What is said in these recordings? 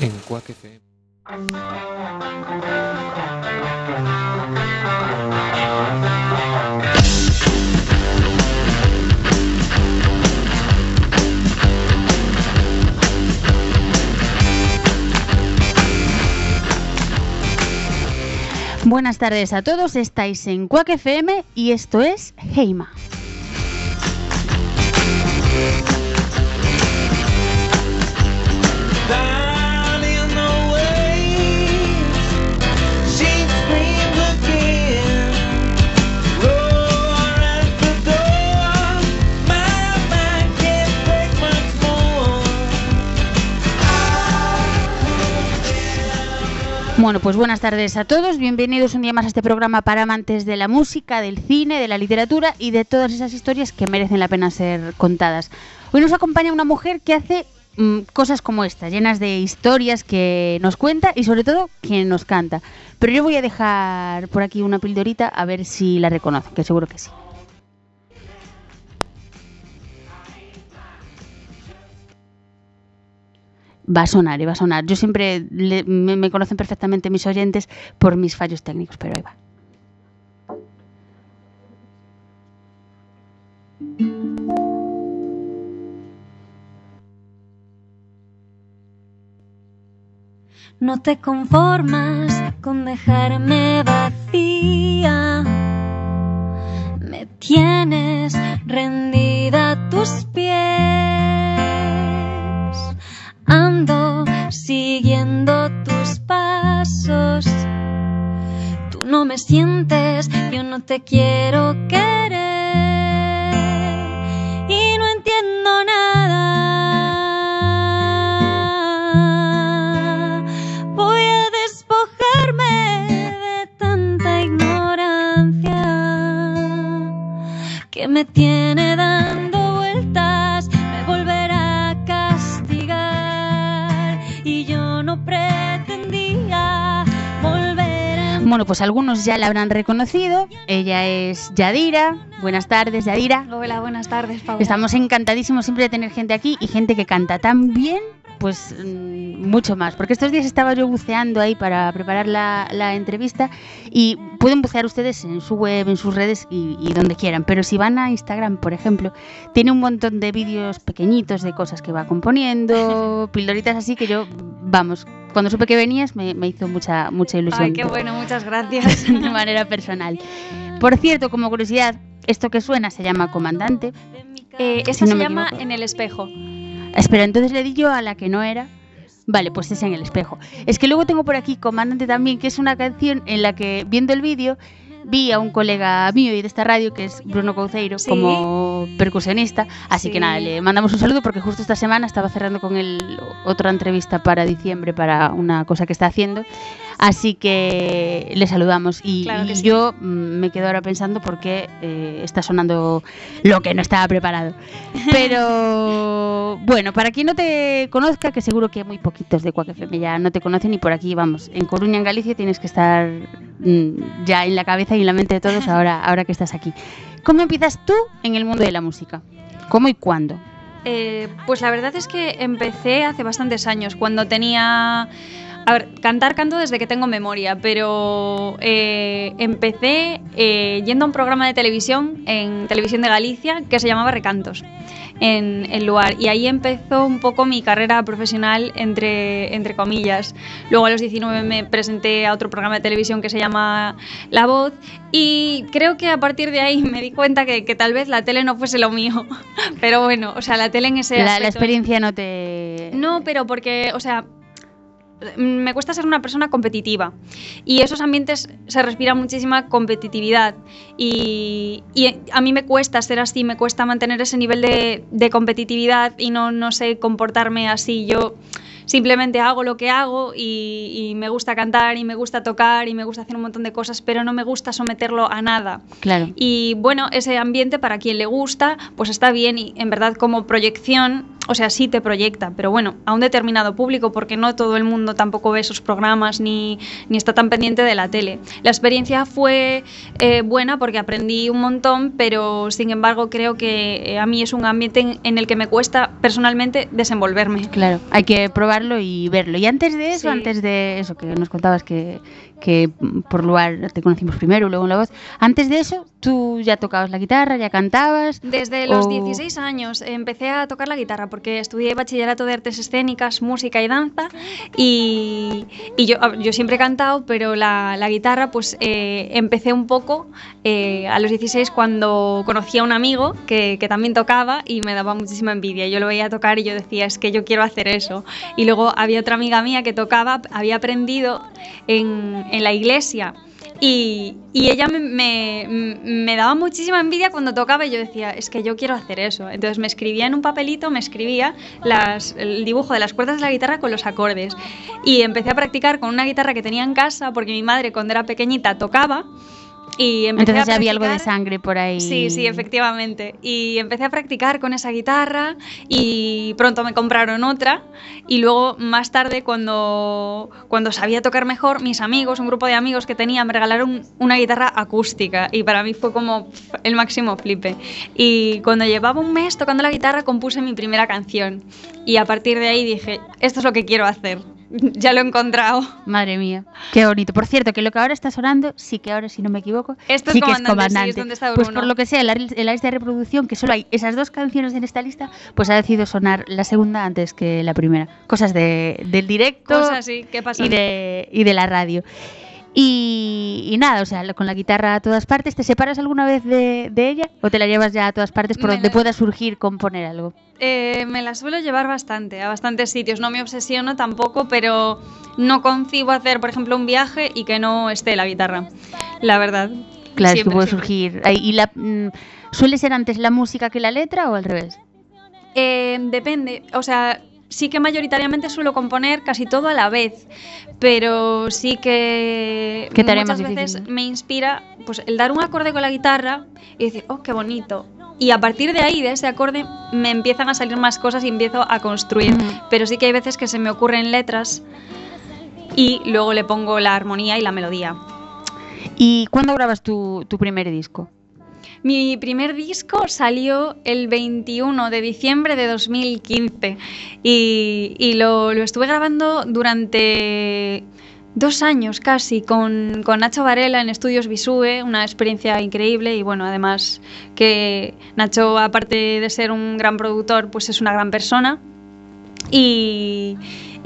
En Quack FM. Buenas tardes a todos, estáis en Quack FM y esto es Heima. Bueno, pues buenas tardes a todos, bienvenidos un día más a este programa para amantes de la música, del cine, de la literatura y de todas esas historias que merecen la pena ser contadas. Hoy nos acompaña una mujer que hace mm, cosas como esta, llenas de historias que nos cuenta y sobre todo que nos canta. Pero yo voy a dejar por aquí una pildorita a ver si la reconocen, que seguro que sí. Va a sonar, eh, va a sonar. Yo siempre me, me conocen perfectamente mis oyentes por mis fallos técnicos, pero ahí va. No te conformas con dejarme vacía. Me tienes rendida a tus pies. No me sientes, yo no te quiero querer. Y no entiendo nada. Voy a despojarme de tanta ignorancia que me tiene Bueno, pues algunos ya la habrán reconocido. Ella es Yadira. Buenas tardes, Yadira. Hola, buenas tardes, Paula. Estamos encantadísimos siempre de tener gente aquí y gente que canta tan bien, pues mm, mucho más. Porque estos días estaba yo buceando ahí para preparar la, la entrevista y pueden bucear ustedes en su web, en sus redes y, y donde quieran. Pero si van a Instagram, por ejemplo, tiene un montón de vídeos pequeñitos de cosas que va componiendo, pildoritas así que yo, vamos, cuando supe que venías me, me hizo mucha, mucha ilusión. Ay, qué bueno, muchas gracias. de manera personal. Por cierto, como curiosidad, esto que suena se llama Comandante. Eh, esta Si no se llama equivoco. En el espejo. Espera, entonces le di yo a la que no era. Vale, pues es en el espejo. Es que luego tengo por aquí Comandante también, que es una canción en la que, viendo el vídeo, vi a un colega mío y de esta radio, que es Bruno Couceiro, Sí. como percusionista. Así que nada, le mandamos un saludo porque justo esta semana estaba cerrando con él otra entrevista para diciembre para una cosa que está haciendo. Así que le saludamos. Y, Claro que y sí. yo mm, me quedo ahora pensando por qué eh, está sonando lo que no estaba preparado. Pero bueno, para quien no te conozca, que seguro que muy poquitos de Quack FM ya no te conocen y por aquí vamos. En Coruña, en Galicia, tienes que estar ya en la cabeza y en la mente de todos ahora, ahora que estás aquí. ¿Cómo empiezas tú en el mundo de la música? ¿Cómo y cuándo? Eh, pues la verdad es que empecé hace bastantes años, cuando tenía... A ver, cantar canto desde que tengo memoria, pero eh, empecé eh, yendo a un programa de televisión en Televisión de Galicia que se llamaba Recantos, en el lugar. Y ahí empezó un poco mi carrera profesional, entre, entre comillas. Luego a los 19 me presenté a otro programa de televisión que se llama La Voz y creo que a partir de ahí me di cuenta que, que tal vez la tele no fuese lo mío. Pero bueno, o sea, la tele en ese La, la aspecto- experiencia no te... No, pero porque, o sea, me cuesta ser una persona competitiva y esos ambientes se respira muchísima competitividad y, a mí me cuesta ser así, me cuesta mantener ese nivel de, de competitividad y no, no sé comportarme así. Yo simplemente hago lo que hago y, y me gusta cantar y me gusta tocar y me gusta hacer un montón de cosas, pero no me gusta someterlo a nada. Claro. Y bueno, ese ambiente para quien le gusta, pues está bien y en verdad como proyección o sea, sí te proyecta, pero bueno, a un determinado público, porque no todo el mundo tampoco ve esos programas ni, ni está tan pendiente de la tele. La experiencia fue eh, buena porque aprendí un montón, pero sin embargo creo que eh, a mí es un ambiente en, en el que me cuesta personalmente desenvolverme. Claro, hay que probarlo y verlo. Y antes de eso, Sí. antes de eso que nos contabas que, que mm, por lugar te conocimos primero, luego en la voz, antes de eso, tú ya tocabas la guitarra, ya cantabas. Desde los o- 16 años empecé a tocar la guitarra porque estudié bachillerato de artes escénicas, música y danza y, y yo, yo siempre he cantado, pero la, la guitarra pues eh, empecé un poco eh, a los 16 cuando conocí a un amigo que, que también tocaba y me daba muchísima envidia. Yo lo veía tocar y yo decía, es que yo quiero hacer eso. Y luego había otra amiga mía que tocaba, había aprendido en, en la iglesia. Y, y ella me, me- daba muchísima envidia cuando tocaba y yo decía, es que yo quiero hacer eso. Entonces me escribía en un papelito, me escribía las- el dibujo de las cuerdas de la guitarra con los acordes. Y empecé a practicar con una guitarra que tenía en casa porque mi madre cuando era pequeñita tocaba. Y empecé Entonces a ya había algo de sangre por ahí. Sí, sí, efectivamente. Y empecé a practicar con esa guitarra y pronto me compraron otra. Y luego, más tarde, cuando, cuando sabía tocar mejor, mis amigos, un grupo de amigos que tenía, me regalaron una guitarra acústica. Y para mí fue como el máximo flipe. Y cuando llevaba un mes tocando la guitarra, compuse mi primera canción. Y a partir de ahí dije, esto es lo que quiero hacer. Ya lo he encontrado. Madre mía, qué bonito. Por cierto, que lo que ahora está sonando, sí que ahora, si no me equivoco, Esto es sí que es Comandante, sí, es comandante. donde está pues por lo que sea, en la, en la lista de reproducción, que solo hay esas dos canciones en esta lista, pues ha decidido sonar la segunda antes que la primera. Cosas de, del directo Cosas así, ¿qué pasa? y de, y de la radio. Y, y nada, o sea, con la guitarra a todas partes, ¿te separas alguna vez de, de ella o te la llevas ya a todas partes por Me donde la- pueda surgir componer algo? Eh, me la suelo llevar bastante, a bastantes sitios. No me obsesiono tampoco, pero no concibo hacer, por ejemplo, un viaje y que no esté la guitarra. La verdad. Claro, es que Siempre, puede siempre. surgir. ¿Y la, mm, suele ser antes la música que la letra o al revés? Eh, depende, o sea, sí que mayoritariamente suelo componer casi todo a la vez, pero sí que ¿Qué tarea muchas veces difícil? me inspira pues el dar un acorde con la guitarra y decir, oh, qué bonito. Y a partir de ahí, de ese acorde, me empiezan a salir más cosas y empiezo a construir. Pero sí que hay veces que se me ocurren letras y luego le pongo la armonía y la melodía. ¿Y cuándo grabas tu, tu primer disco? Mi primer disco salió el 21 de diciembre de 2015 y, lo, estuve grabando durante dos años casi con, con Nacho Varela en Estudios Visue, una experiencia increíble y bueno, además que Nacho aparte de ser un gran productor pues es una gran persona. Y,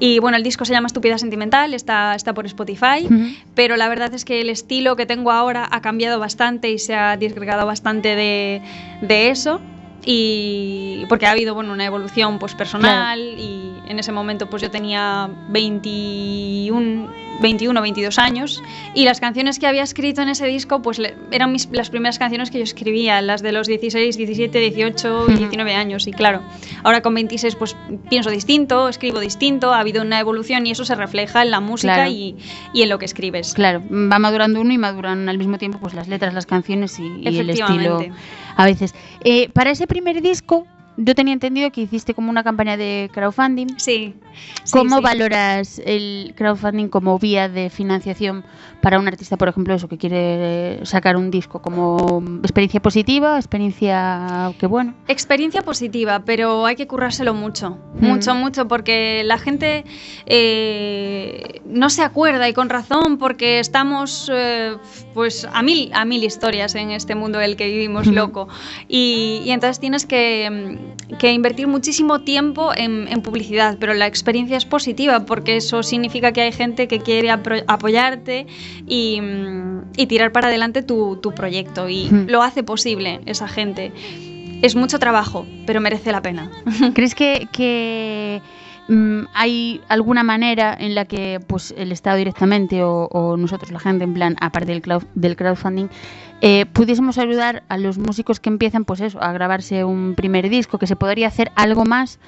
y bueno, el disco se llama Estúpida Sentimental, está, está por Spotify Ujú. pero la verdad es que el estilo que tengo ahora ha cambiado bastante y se ha disgregado bastante de, de eso y porque ha habido bueno una evolución pues personal y en ese momento pues yo tenía 21 21 22 años y las canciones que había escrito en ese disco pues le- eran mis- las primeras canciones que yo escribía las de los 16 17 18 y Ujú. 19 años y claro ahora con 26 pues pienso distinto escribo distinto ha habido una evolución y eso se refleja en la música Claro. y, y en lo que escribes Claro, va madurando uno y maduran al mismo tiempo pues las letras, las canciones y, y el estilo a veces. Eh, para ese primer disco, yo tenía entendido que hiciste como una campaña de crowdfunding. Sí. sí, ¿Cómo sí. valoras el crowdfunding como vía de financiación para un artista, por ejemplo, eso que quiere sacar un disco? ¿Como experiencia positiva, experiencia que bueno? Experiencia positiva, pero hay que currárselo mucho, Mm. mucho, mucho, porque la gente eh, no se acuerda y con razón, porque estamos eh, pues a mil, a mil historias en este mundo en el que vivimos loco. Y, y entonces tienes que, mm, que invertir muchísimo tiempo en, en publicidad, pero la experiencia es positiva, porque eso significa que hay gente que quiere apoyarte y, mm, y tirar para adelante tu, tu proyecto, y Ujú. lo hace posible esa gente. Es mucho trabajo, pero merece la pena. ¿Crees que, que, mm, hay alguna manera en la que pues el Estado directamente o, o nosotros, la gente, en plan, aparte del crowdfunding, eh, pudiésemos ayudar a los músicos que empiezan pues eso, a grabarse un primer disco, que se podría hacer algo más?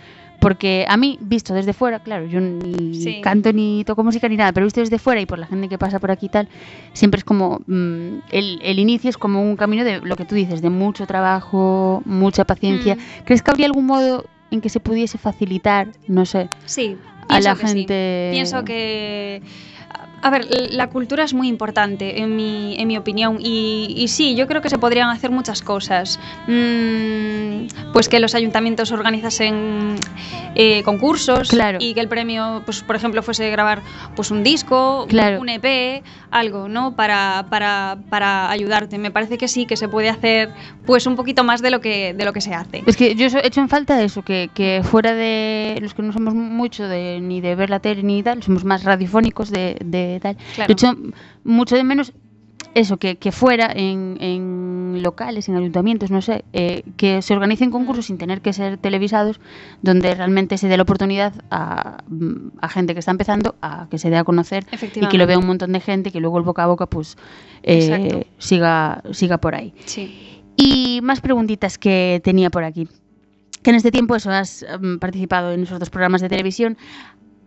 Porque a mí, visto desde fuera, claro, yo ni Sí. canto ni toco música ni nada, pero visto desde fuera y por la gente que pasa por aquí y tal, siempre es como, mm, el, el inicio es como un camino de lo que tú dices, de mucho trabajo, mucha paciencia. Mm. ¿Crees que habría algún modo en que se pudiese facilitar, no sé, Sí, a la que sí. gente. Pienso que... A ver, la cultura es muy importante, en mi, en mi opinión, y, y sí, yo creo que se podrían hacer muchas cosas. Mm, pues que los ayuntamientos organizasen eh, concursos Claro. y que el premio, pues por ejemplo, fuese grabar pues un disco, Claro. un EP, algo, ¿no? Para, para, para ayudarte. Me parece que sí, que se puede hacer pues un poquito más de lo que, de lo que se hace. Es que yo he hecho en falta eso, que, que fuera de los que no somos mucho de, ni de ver la tele ni tal, somos más radiofónicos de, de tal. Claro. Yo he hecho mucho de menos eso, que, que fuera en, en locales, en ayuntamientos, no sé, eh, que se organicen concursos sin tener que ser televisados, donde realmente se dé la oportunidad a, a gente que está empezando a que se dé a conocer y que lo vea un montón de gente y que luego el boca a boca pues eh, siga, siga por ahí. Sí. Y más preguntitas que tenía por aquí. Que en este tiempo eso has mm, participado en esos dos programas de televisión.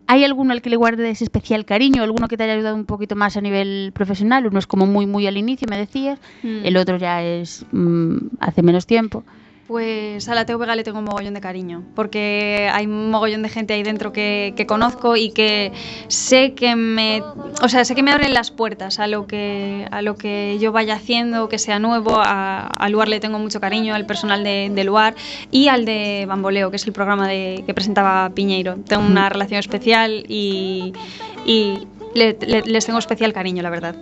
¿Hay alguno al que le guardes especial cariño? ¿Alguno que te haya ayudado un poquito más a nivel profesional? Uno es como muy, muy al inicio, me decías. Mm. El otro ya es mm, hace menos tiempo. Pues a la TVG le tengo un mogollón de cariño, porque hay un mogollón de gente ahí dentro que, que conozco y que sé que me, o sea, sé que me abren las puertas a lo que, a lo que yo vaya haciendo, que sea nuevo. A, a Luar le tengo mucho cariño, al personal de, de Luar y al de Bamboleo, que es el programa de, que presentaba Piñeiro. Tengo una relación especial y, y le- le- les tengo especial cariño, la verdad.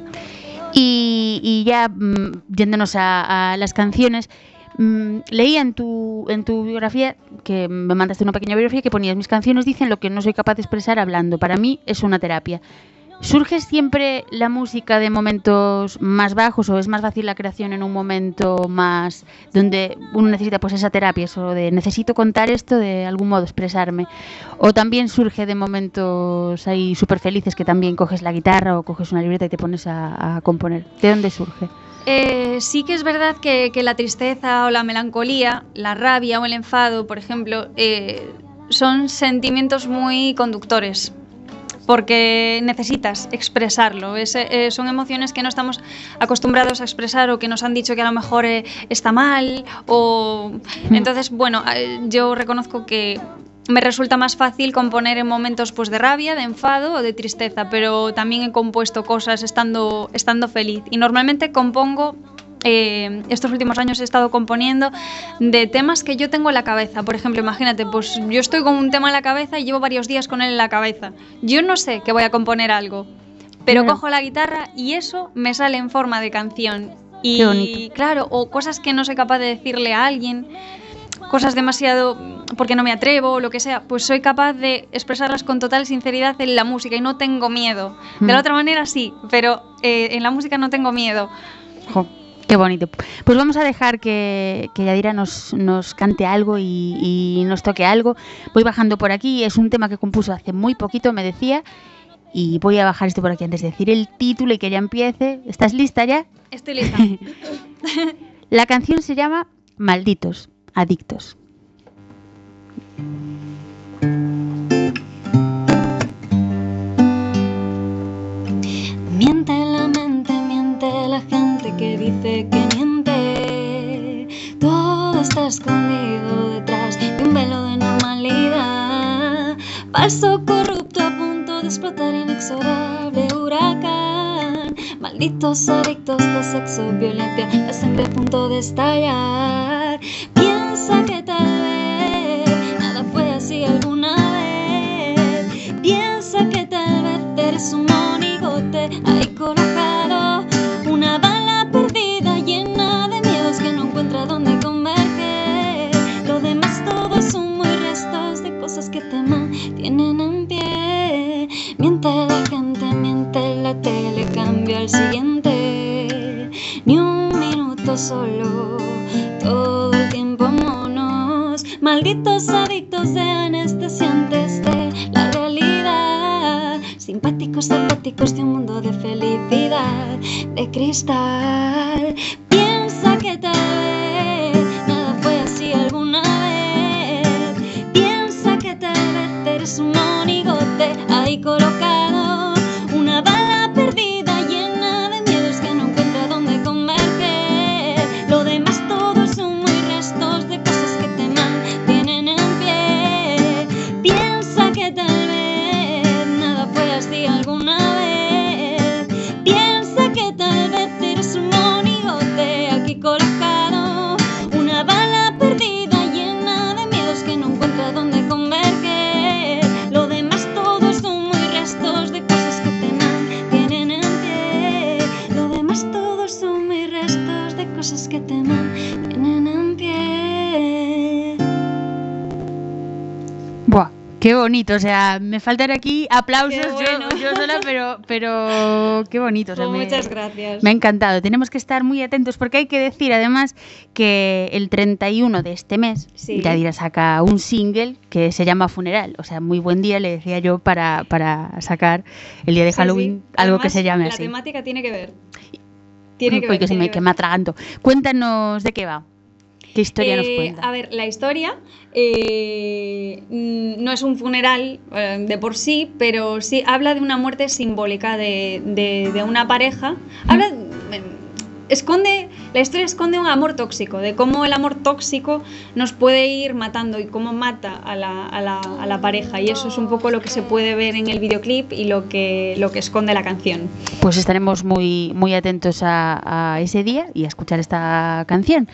Y, y ya mm, yéndonos a, a las canciones, mm, leía en tu, biografía, que me mandaste una pequeña biografía, que ponías, mis canciones dicen lo que no soy capaz de expresar hablando. Para mí es una terapia. ¿Surge siempre la música de momentos más bajos o es más fácil la creación en un momento más donde uno necesita pues esa terapia, eso de necesito contar esto de algún modo, expresarme? ¿O también surge de momentos ahí súper felices que también coges la guitarra o coges una libreta y te pones a componer? ¿De dónde surge? Eh, sí que es verdad que, que la tristeza o la melancolía, la rabia o el enfado, por ejemplo, eh, son sentimientos muy conductores. Porque necesitas expresarlo. Es, eh, son emociones que no estamos acostumbrados a expresar o que nos han dicho que a lo mejor eh, está mal. O... Entonces, bueno, eh, yo reconozco que me resulta más fácil componer en momentos pues, de rabia, de enfado o de tristeza, pero también he compuesto cosas estando, estando feliz. Y normalmente compongo, eh, estos últimos años he estado componiendo de temas que yo tengo en la cabeza. Por ejemplo, imagínate, pues yo estoy con un tema en la cabeza y llevo varios días con él en la cabeza. Yo no sé que voy a componer algo, pero cojo la guitarra y eso me sale en forma de canción. Y claro, o cosas que no soy capaz de decirle a alguien cosas demasiado porque no me atrevo o lo que sea, pues soy capaz de expresarlas con total sinceridad en la música y no tengo miedo. De la Mm. otra manera sí, pero eh, en la música no tengo miedo. Jo, qué bonito. Pues vamos a dejar que, que Yadira nos, nos cante algo y, y nos toque algo. Voy bajando por aquí, es un tema que compuso hace muy poquito, me decía. Y voy a bajar esto por aquí antes de decir el título y que ya empiece. ¿Estás lista ya? Estoy lista. La canción se llama Malditos, Adictos. Miente la mente, miente la gente que dice que miente. Todo está escondido detrás de un velo de normalidad. Falso, corrupto, a punto de explotar inexorable huracán. Malditos adictos de sexo, violencia, la sangre a punto de estallar. Piensa que tal vez nada fue así alguna vez. Piensa que tal vez eres un monigote ahí colocado. Una bala perdida llena de miedos que no encuentra dónde converger. Lo demás todo son muy restos de cosas que te mantienen en pie. Miente la gente, miente la tele, cambia al siguiente. Ni un minuto solo, todo Malditos adictos de anestesiantes de la realidad. Simpáticos, apáticos de un mundo de felicidad, de cristal. Piensa que tal Qué bonito, o sea, me faltan aquí aplausos yo- bueno. yo, sola, pero, pero qué bonito. o sea, me- muchas gracias. Me ha encantado. Tenemos que estar muy atentos porque hay que decir además que el 31 de este mes Sí. Yadira saca un single que se llama Funeral. O sea, muy buen día le decía yo para, para sacar el día de Halloween sí. algo que se llame la así. temática tiene que ver. Tiene que ver. que, tiene me, que me atraganto. Cuéntanos de qué va. ¿Qué historia nos Eh, cuenta? A ver, la historia eh, mm, no es un funeral eh, de por sí, pero sí habla de una muerte simbólica de, de- de una pareja. Habla, eh, esconde, la historia esconde un amor tóxico, de cómo el amor tóxico nos puede ir matando y cómo mata a la, a la- a la pareja. Y eso es un poco lo que se puede ver en el videoclip y lo que, lo que esconde la canción. Pues estaremos muy, muy atentos a, a ese día y a escuchar esta canción.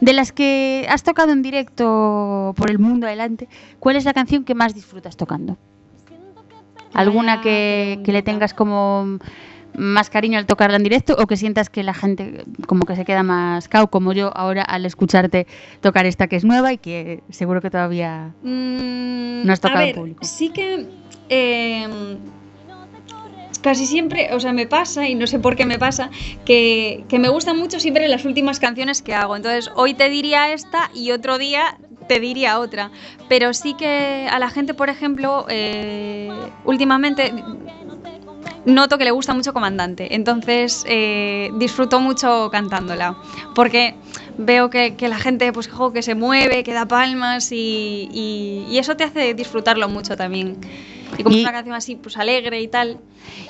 De las que has tocado en directo por el mundo adelante, ¿cuál es la canción que más disfrutas tocando? ¿Alguna que, que le tengas como más cariño al tocarla en directo o que sientas que la gente como que se queda más cao como yo ahora al escucharte tocar esta que es nueva y que seguro que todavía Mm, No has tocado a en ver, público. Sí que eh, casi siempre, o sea, me pasa, y no sé por qué me pasa, que, que me gustan mucho siempre las últimas canciones que hago. Entonces, hoy te diría esta y otro día te diría otra. Pero sí que a la gente, por ejemplo, eh, últimamente noto que le gusta mucho Comandante. Entonces eh, disfruto mucho cantándola. Porque veo que, que la gente pues, jo, que se mueve, que da palmas y, y- y eso te hace disfrutarlo mucho también. Y como Y- es una canción así, pues alegre y tal.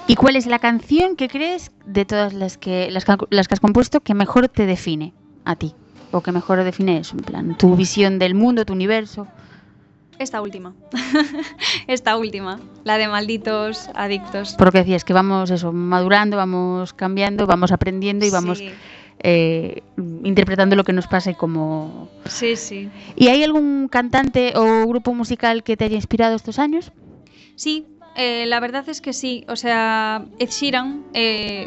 ¿Y cuál es la canción que crees de todas las que las, que las que has compuesto que mejor te define a ti? O que mejor define eso, en plan, tu visión del mundo, tu universo. Esta última. Esta última. La de malditos adictos. Porque decías que vamos eso, madurando, vamos cambiando, vamos aprendiendo y vamos Sí, eh, interpretando lo que nos pasa y como... sí, sí. ¿Y hay algún cantante o grupo musical que te haya inspirado estos años? Sí, eh, la verdad es que sí. O sea, Ed Sheeran, eh,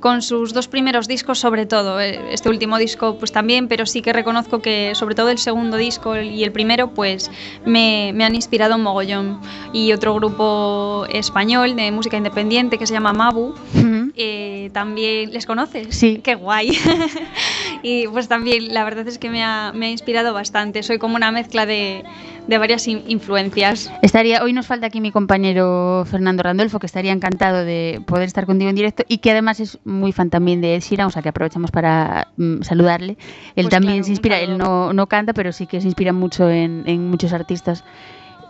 con sus dos primeros discos sobre todo, eh, este último disco pues también, pero sí que reconozco que sobre todo el segundo disco y el primero pues me, me han inspirado un mogollón. Y otro grupo español de música independiente que se llama Mabu, Ujú. eh, también les conoces. Sí. Qué guay. y pues también la verdad es que me ha, me ha inspirado bastante. Soy como una mezcla de, de varias in- influencias. Estaría, hoy nos falta aquí mi compañero Fernando Randolfo, que estaría encantado de poder estar contigo en directo y que además es muy fan también de Ed Sheeran, o sea que aprovechamos para mm, saludarle. Él Pues también claro, se inspira, él no, no canta, pero sí que se inspira mucho en, en muchos artistas.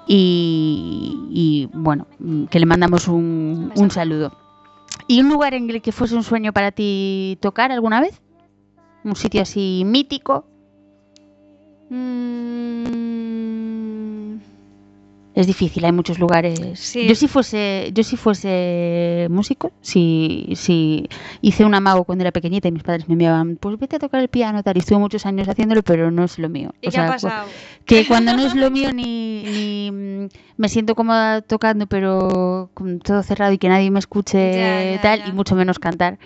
Y, y, bueno, mm, que le mandamos un, un saludo. ¿Y un lugar en el que fuese un sueño para ti tocar alguna vez? ¿Un sitio así mítico? Mm, Es difícil, hay muchos lugares. Sí. Yo si fuese, yo si fuese músico, si, si hice un amago cuando era pequeñita y mis padres me enviaban, pues vete a tocar el piano, tal, y estuve muchos años haciéndolo, pero no es lo mío. ¿Y O qué ha sea, pasado? Que cuando no es lo mío ni, ni, me siento cómoda tocando, pero con todo cerrado y que nadie me escuche Ya, ya, tal, ya. y mucho menos cantar,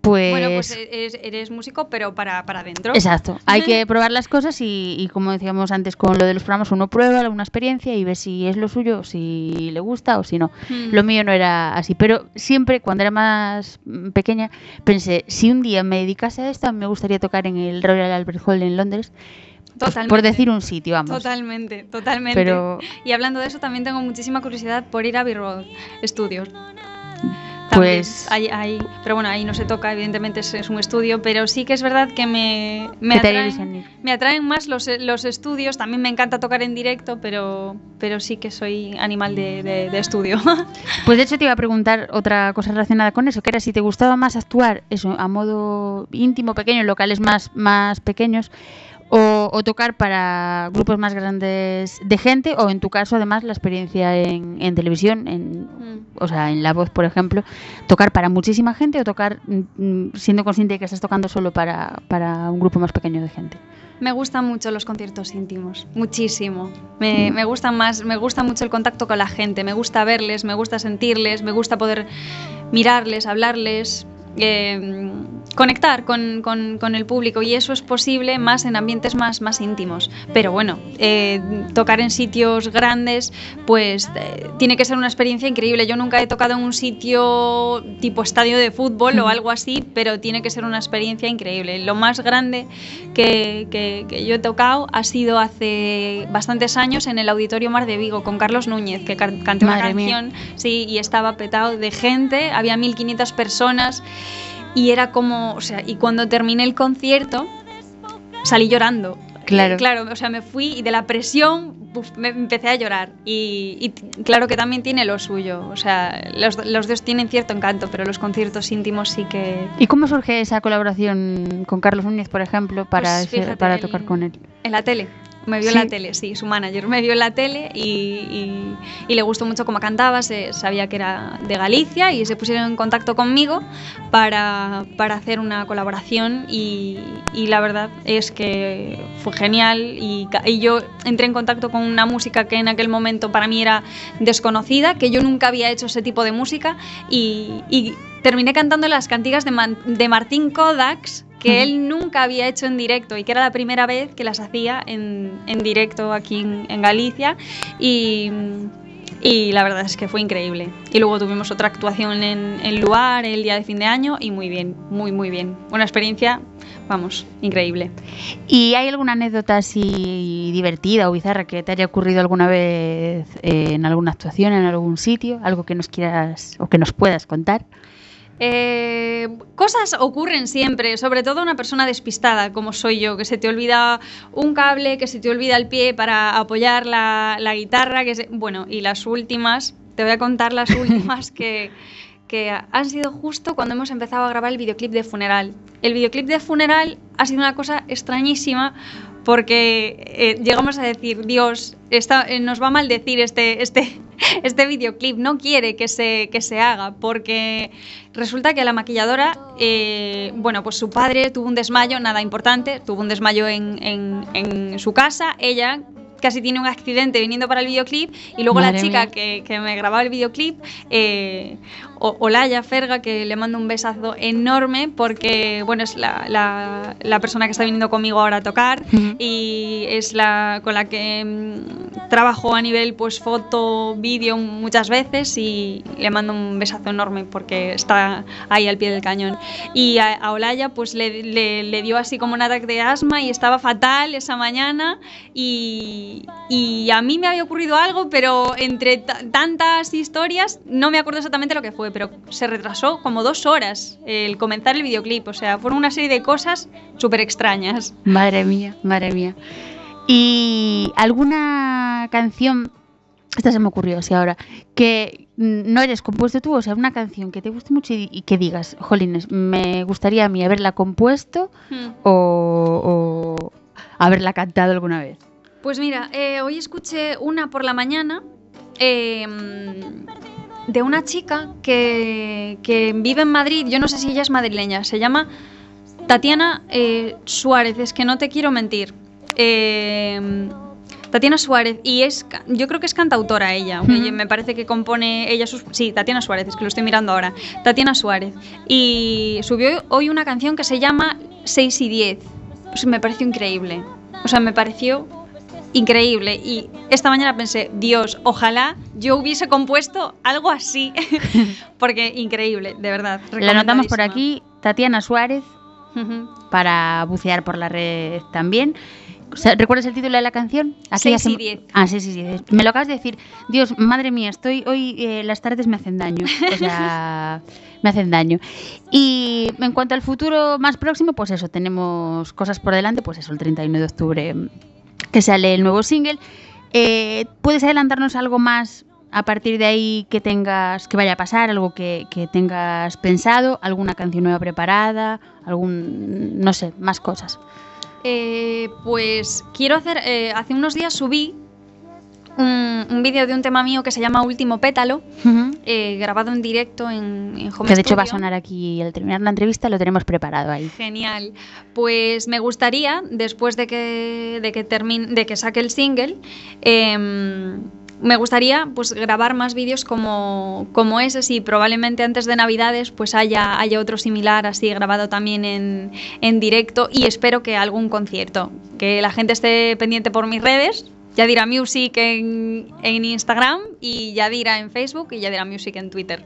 pues... Bueno, pues eres, eres músico, pero para, para adentro. Exacto, hay que probar las cosas y, y como decíamos antes con lo de los programas, uno prueba una experiencia y ve si es lo suyo, si le gusta o si no. Mm. Lo mío no era así, pero siempre cuando era más mm, pequeña pensé, si un día me dedicase a esto, me gustaría tocar en el Royal Albert Hall en Londres, pues, Totalmente. por decir un sitio, vamos. Totalmente, totalmente. Pero Y hablando de eso, también tengo muchísima curiosidad por ir a Road Studios. Pues- ahí, ahí- pero bueno, ahí no se toca, evidentemente es, es un estudio, pero sí que es verdad que me, me, ¿qué te haría atraen, me más los, los estudios. También me encanta tocar en directo, pero, pero sí que soy animal de, de- de estudio. Pues de hecho te iba a preguntar otra cosa relacionada con eso, que era si te gustaba más actuar eso a modo íntimo, pequeño, en locales más, más pequeños, o, o tocar para grupos más grandes de gente, o en tu caso además la experiencia en, en televisión, en, Mm. o sea, en La Voz, por ejemplo, tocar para muchísima gente o tocar mm, mm, siendo consciente de que estás tocando solo para, para un grupo más pequeño de gente. Me gustan mucho los conciertos íntimos, muchísimo. Me, me gustan más, me gusta mucho el contacto con la gente, me gusta verles, me gusta sentirles, me gusta poder mirarles, hablarles. Eh, conectar con, con- con el público y eso es posible más en ambientes más, más íntimos. Pero bueno, eh, tocar en sitios grandes, pues eh, tiene que ser una experiencia increíble. Yo nunca he tocado en un sitio tipo estadio de fútbol o algo así, pero tiene que ser una experiencia increíble. Lo más grande que, que- que yo he tocado ha sido hace bastantes años en el Auditorio Mar de Vigo con Carlos Núñez, que can- canté una canción, sí, y estaba petado de gente, había 1500 personas y era como, o sea, y cuando terminé el concierto salí llorando. Claro. Eh, Claro, o sea, me fui y de la presión me empecé a llorar. Y, claro que también tiene lo suyo. O sea, los, los dos tienen cierto encanto, pero los conciertos íntimos sí que. ¿Y cómo surge esa colaboración con Carlos Núñez, por ejemplo, para, Pues ese- para el- tocar con él? En la tele. Me vio Sí. en la tele, sí, su manager me vio en la tele y, y- y le gustó mucho cómo cantaba, se, sabía que era de Galicia y se pusieron en contacto conmigo para, para hacer una colaboración y, y la verdad es que fue genial y, yo entré en contacto con una música que en aquel momento para mí era desconocida, que yo nunca había hecho ese tipo de música y, y terminé cantando las cantigas de, Man- de Martín Kodaks que él nunca había hecho en directo y que era la primera vez que las hacía en, en directo aquí en, en Galicia y, y la verdad es que fue increíble. Y luego tuvimos otra actuación en, en Luar el día de fin de año y muy bien, muy muy bien. Una experiencia, vamos, increíble. ¿Y hay alguna anécdota así divertida o bizarra que te haya ocurrido alguna vez eh, en alguna actuación, en algún sitio? Algo que nos quieras o que nos puedas contar. Eh, cosas ocurren siempre, sobre todo una persona despistada como soy yo, que se te olvida un cable, que se te olvida el pie para apoyar la, la guitarra, que se- bueno, y las últimas, te voy a contar las últimas que, que han sido justo cuando hemos empezado a grabar el videoclip de Funeral. El videoclip de Funeral ha sido una cosa extrañísima porque eh, llegamos a decir, Dios, está, eh, nos va a maldecir este, este, este videoclip, no quiere que se, que se haga, porque resulta que la maquilladora, eh, bueno, pues su padre tuvo un desmayo, nada importante, tuvo un desmayo en, en- en su casa, ella casi tiene un accidente viniendo para el videoclip y luego Madre la chica que, que me grababa el videoclip, eh, O- Olaya Ferga, que le mando un besazo enorme porque, bueno, es la, la- la persona que está viniendo conmigo ahora a tocar y es la con la que mm, trabajo a nivel pues foto, vídeo muchas veces y le mando un besazo enorme porque está ahí al pie del cañón. Y a, a Olaya pues le, le- le dio así como un ataque de asma y estaba fatal esa mañana y, y a mí me había ocurrido algo, pero entre ta- tantas historias no me acuerdo exactamente lo que fue, pero se retrasó como dos horas el comenzar el videoclip, o sea, fueron una serie de cosas súper extrañas. Madre mía, madre mía. ¿Y alguna canción, esta se me ocurrió así ahora, que mm, no eres compuesto tú, o sea, una canción que te guste mucho y, y que digas, jolines, me gustaría a mí haberla compuesto Hmm. o, o haberla cantado alguna vez? Pues mira, eh, hoy escuché una por la mañana eh, de una chica que, que vive en Madrid. Yo no sé si ella es madrileña. Se llama Tatiana eh, Suárez. Es que no te quiero mentir. Eh, Tatiana Suárez. Y es, yo creo que es cantautora ella. Me parece que compone ella sus... Sí, Tatiana Suárez, es que lo estoy mirando ahora. Tatiana Suárez. Y subió hoy una canción que se llama 6 y 10. Pues me pareció increíble. O sea, me pareció increíble. Y esta mañana pensé, Dios, ojalá yo hubiese compuesto algo así. Porque increíble, de verdad. La anotamos por aquí, Tatiana Suárez, para bucear por la red también. ¿Recuerdas el título de la canción? Aquí Seis y hace- diez. Ah, sí, sí, sí. Me lo acabas de decir. Dios, madre mía, estoy hoy eh, las tardes me hacen daño. O sea, me hacen daño. Y en cuanto al futuro más próximo, pues eso, tenemos cosas por delante, pues eso, el 31 de octubre que sale el nuevo single. Eh, ¿Puedes adelantarnos algo más a partir de ahí que tengas, que vaya a pasar, algo que, tengas pensado, alguna canción nueva preparada, algún, no sé, más cosas? Eh, pues quiero hacer. eh, hace unos días subí un, un vídeo de un tema mío que se llama Último Pétalo, eh, grabado en directo en, en Home Que de hecho va a sonar aquí al terminar la entrevista, lo tenemos preparado ahí. Genial. Pues me gustaría, después de que, de que, termine, de que saque el single, em, me gustaría pues grabar más vídeos como, como ese, y probablemente antes de Navidades pues haya, haya otro similar así grabado también en, en directo y espero que algún concierto, que la gente esté pendiente por mis redes, Yadira Music en, en Instagram y Yadira en Facebook y Yadira Music en Twitter.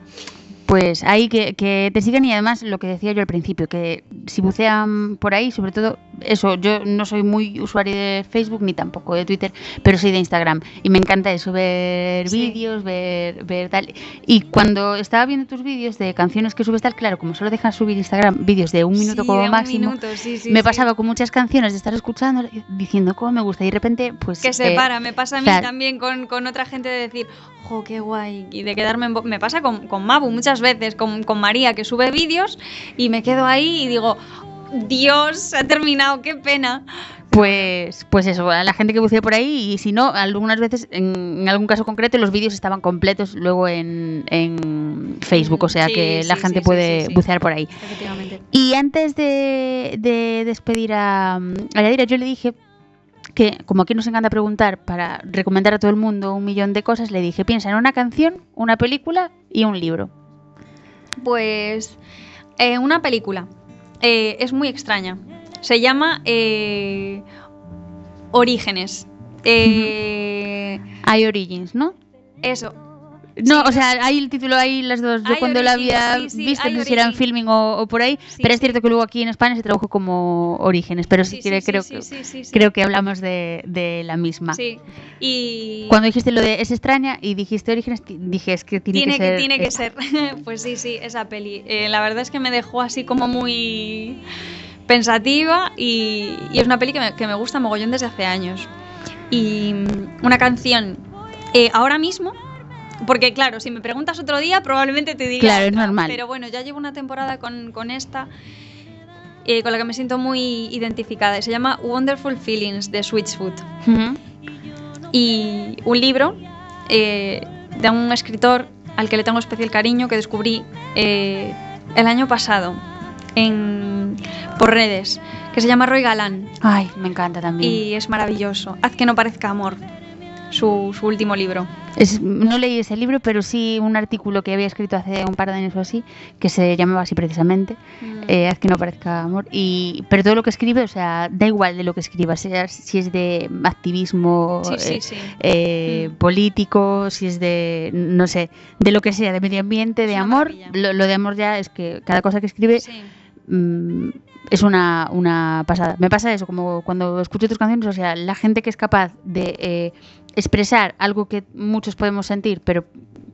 Pues ahí que, que te sigan y además lo que decía yo al principio, que si bucean por ahí, sobre todo eso, yo no soy muy usuario de Facebook ni tampoco de Twitter, pero soy de Instagram y me encanta eso, ver Sí. vídeos, ver, ver tal. Y cuando estaba viendo tus vídeos de canciones que subes tal, claro, como solo dejas subir Instagram vídeos de un minuto Sí, como un máximo, minuto, sí, sí, me pasaba con muchas canciones de estar escuchando diciendo cómo me gusta y de repente pues... Que se eh, para, me pasa a mí también con, con otra gente de decir, jo, qué guay, y de quedarme en Me pasa con, con Mabu muchas veces, con, con María, que sube vídeos y me quedo ahí y digo, Dios, se ha terminado, qué pena. Pues, pues eso, a la gente que bucea por ahí y si no, algunas veces, en, en algún caso concreto, los vídeos estaban completos luego en, en Facebook, o sea Sí, que la sí, gente sí, puede bucear por ahí. Efectivamente. Y antes de, de despedir a, a Yadira, yo le dije que, como aquí nos encanta preguntar para recomendar a todo el mundo un millón de cosas, le dije, piensa en una canción, una película y un libro. Pues eh, una película. Eh, es muy extraña. Se llama eh, Orígenes. Eh, Hay Origins, ¿no? eso. No, Sí, o sea, hay el título ahí las dos. Yo cuando la había sí, visto, no sé si era en filming o, o por ahí, Sí, pero es cierto que luego aquí en España se tradujo como Orígenes, pero sí, creo, que, creo que hablamos de, de la misma. Sí. Y Cuando dijiste lo de es extraña y dijiste Orígenes, dije es que tiene, tiene que ser. tiene que ser. pues sí, sí, esa peli. Eh, la verdad es que me dejó así como muy pensativa y, y es una peli que me, que me gusta mogollón desde hace años. Y mm, una canción eh, ahora mismo, porque claro, si me preguntas otro día probablemente te diría Claro, es normal. Pero bueno, ya llevo una temporada con, con esta. eh, con la que me siento muy identificada. Se llama Wonderful Feelings de Switchfoot. Y un libro eh, de un escritor al que le tengo especial cariño que descubrí eh, el año pasado en, por redes, que se llama Roy Galán Ay, me encanta también. y es maravilloso. Haz que no parezca amor, su, su último libro. Es- no leí ese libro, pero sí un artículo que había escrito hace un par de años o así, que se llamaba así precisamente, eh, haz que no parezca amor. Y, pero todo lo que escribe, o sea, da igual de lo que escriba, sea si es de activismo sí, eh, sí, sí. eh, Mm. político, si es de, no sé, de lo que sea, de medio ambiente, de amor. Lo, lo de amor ya es que cada cosa que escribe mm, es una, una pasada. Me pasa eso, como cuando escucho tus canciones, o sea, la gente que es capaz de eh, expresar algo que muchos podemos sentir, pero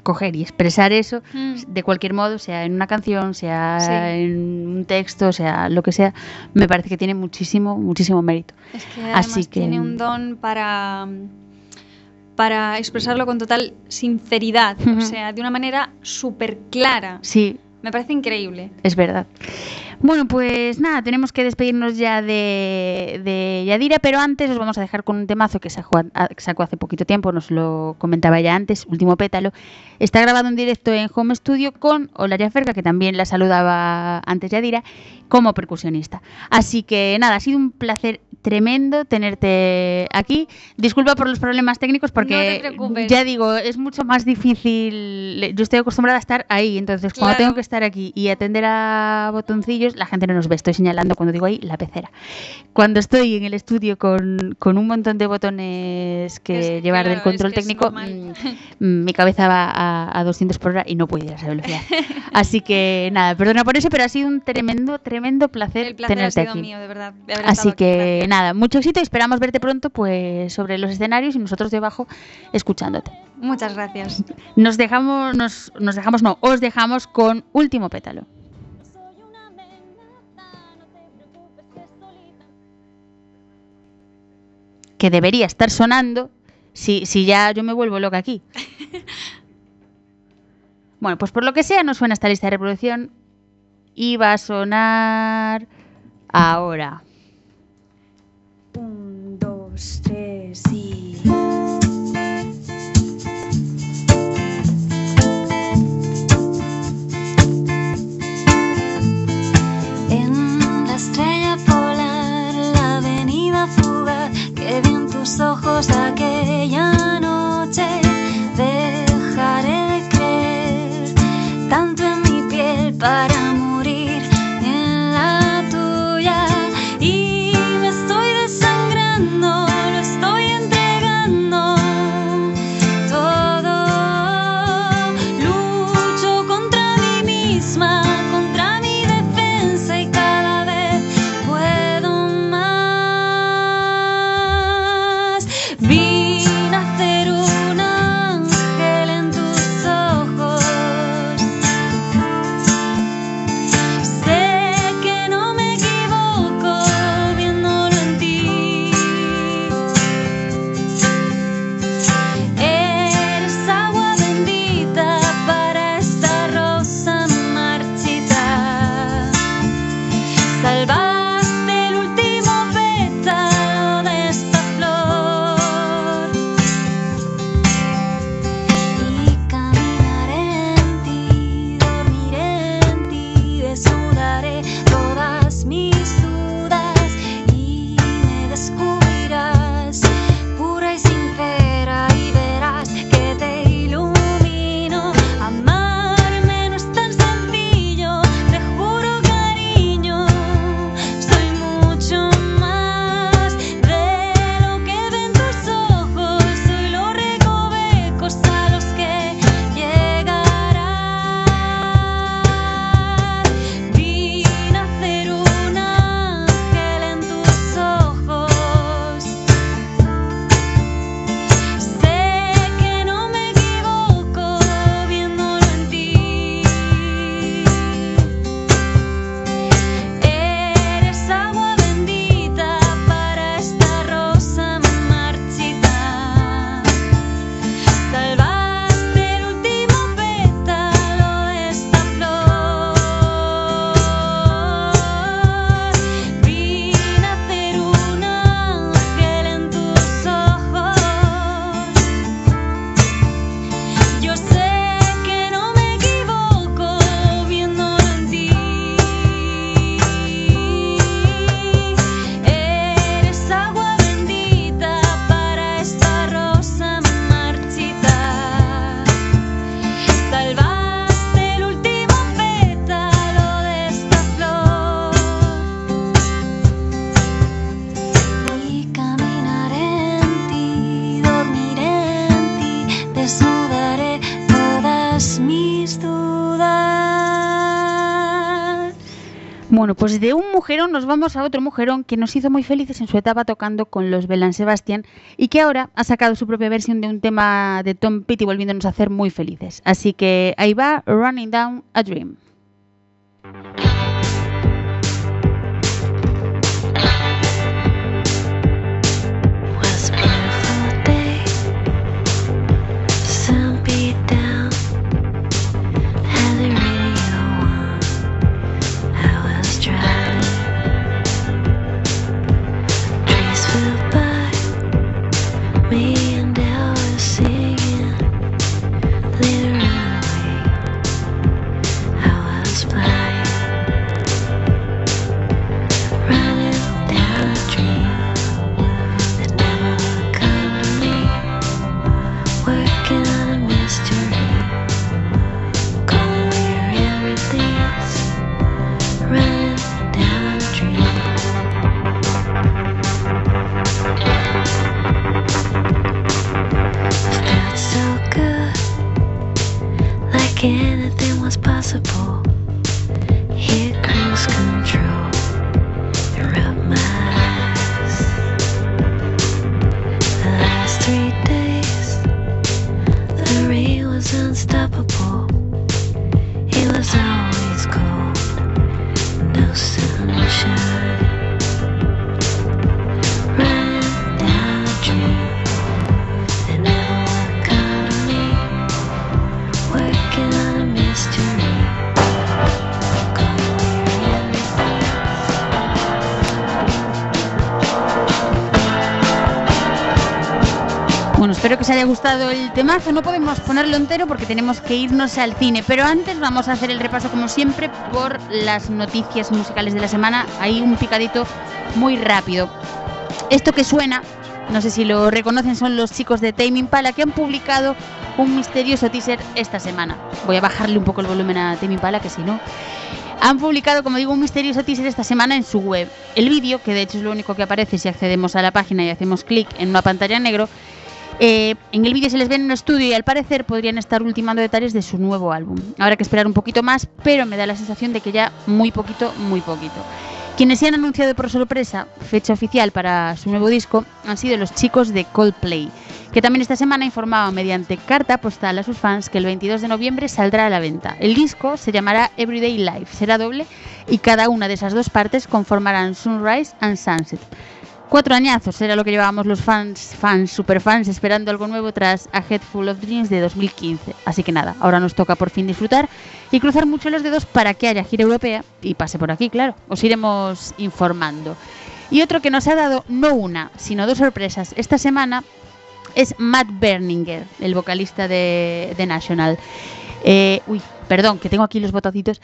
coger y expresar eso Mm. de cualquier modo, sea en una canción, sea Sí. en un texto, sea lo que sea, me parece que tiene muchísimo, muchísimo mérito. Es que además Así que- tiene un don para, para expresarlo con total sinceridad, o sea, de una manera súper clara. Sí, Me parece increíble. Es verdad. Bueno, pues nada, tenemos que despedirnos ya de, Yadira, pero antes os vamos a dejar con un temazo que sacó, hace poquito tiempo, nos lo comentaba ya antes, último pétalo. Está grabado en directo en Home Studio con Olaria Ferga, que también la saludaba antes Yadira, como percusionista. Así que nada, ha sido un placer tremendo tenerte aquí. Disculpa por los problemas técnicos porque No te preocupes. ya digo, es mucho más difícil. Yo estoy acostumbrada a estar ahí, entonces cuando Claro. tengo que estar aquí y atender a botoncillos, la gente no nos ve. Estoy señalando cuando digo ahí la pecera. Cuando estoy en el estudio con, con un montón de botones que Es- llevar claro, del es control que técnico, mm, mm, mi cabeza va a, a 200 por hora y no puedo ir a esa velocidad. Así que nada, perdona por eso, pero ha sido un tremendo, tremendo placer, El placer ha tenerte sido aquí. mío, de verdad. de haber Así que. Nada, mucho éxito y esperamos verte pronto pues sobre los escenarios y nosotros debajo escuchándote. Muchas gracias. Nos dejamos, nos, nos dejamos, no, os dejamos con último pétalo. Que debería estar sonando si, si ya yo me vuelvo loca aquí. Bueno, pues por lo que sea, no suena esta lista de reproducción y va a sonar ahora. Ojos aquella noche, pues de un mujerón nos vamos a otro mujerón que nos hizo muy felices en su etapa tocando con los Belan Sebastian y que ahora ha sacado su propia versión de un tema de Tom Petty volviéndonos a hacer muy felices. Así que ahí va Running Down a Dream. Running haya gustado el temazo. No podemos ponerlo entero porque tenemos que irnos al cine. Pero antes vamos a hacer el repaso, como siempre, por las noticias musicales de la semana. Hay un picadito muy rápido. Esto que suena, no sé si lo reconocen, son los chicos de Tame Impala que han publicado un misterioso teaser esta semana. Voy a bajarle un poco el volumen a Tame Impala, que si no. Han publicado, como digo, un misterioso teaser esta semana en su web. El vídeo, que de hecho es lo único que aparece si accedemos a la página y hacemos clic en una pantalla negro, eh, en el vídeo se les ve en un estudio y al parecer podrían estar ultimando detalles de su nuevo álbum. Habrá que esperar un poquito más, pero me da la sensación de que ya muy poquito, muy poquito. Quienes se han anunciado por sorpresa fecha oficial para su nuevo disco han sido los chicos de Coldplay, que también esta semana informaban mediante carta postal a sus fans que el 22 de noviembre saldrá a la venta. El disco se llamará Everyday Life, será doble y cada una de esas dos partes conformarán Sunrise and Sunset. Cuatro añazos era lo que llevábamos los fans, fans, superfans, esperando algo nuevo tras A Head Full of Dreams de 2015. Así que nada, ahora nos toca por fin disfrutar y cruzar mucho los dedos para que haya gira europea y pase por aquí, claro. Os iremos informando. Y otro que nos ha dado no una, sino dos sorpresas esta semana es Matt Berninger, el vocalista de, National. Eh, uy, perdón, que tengo aquí los botoncitos.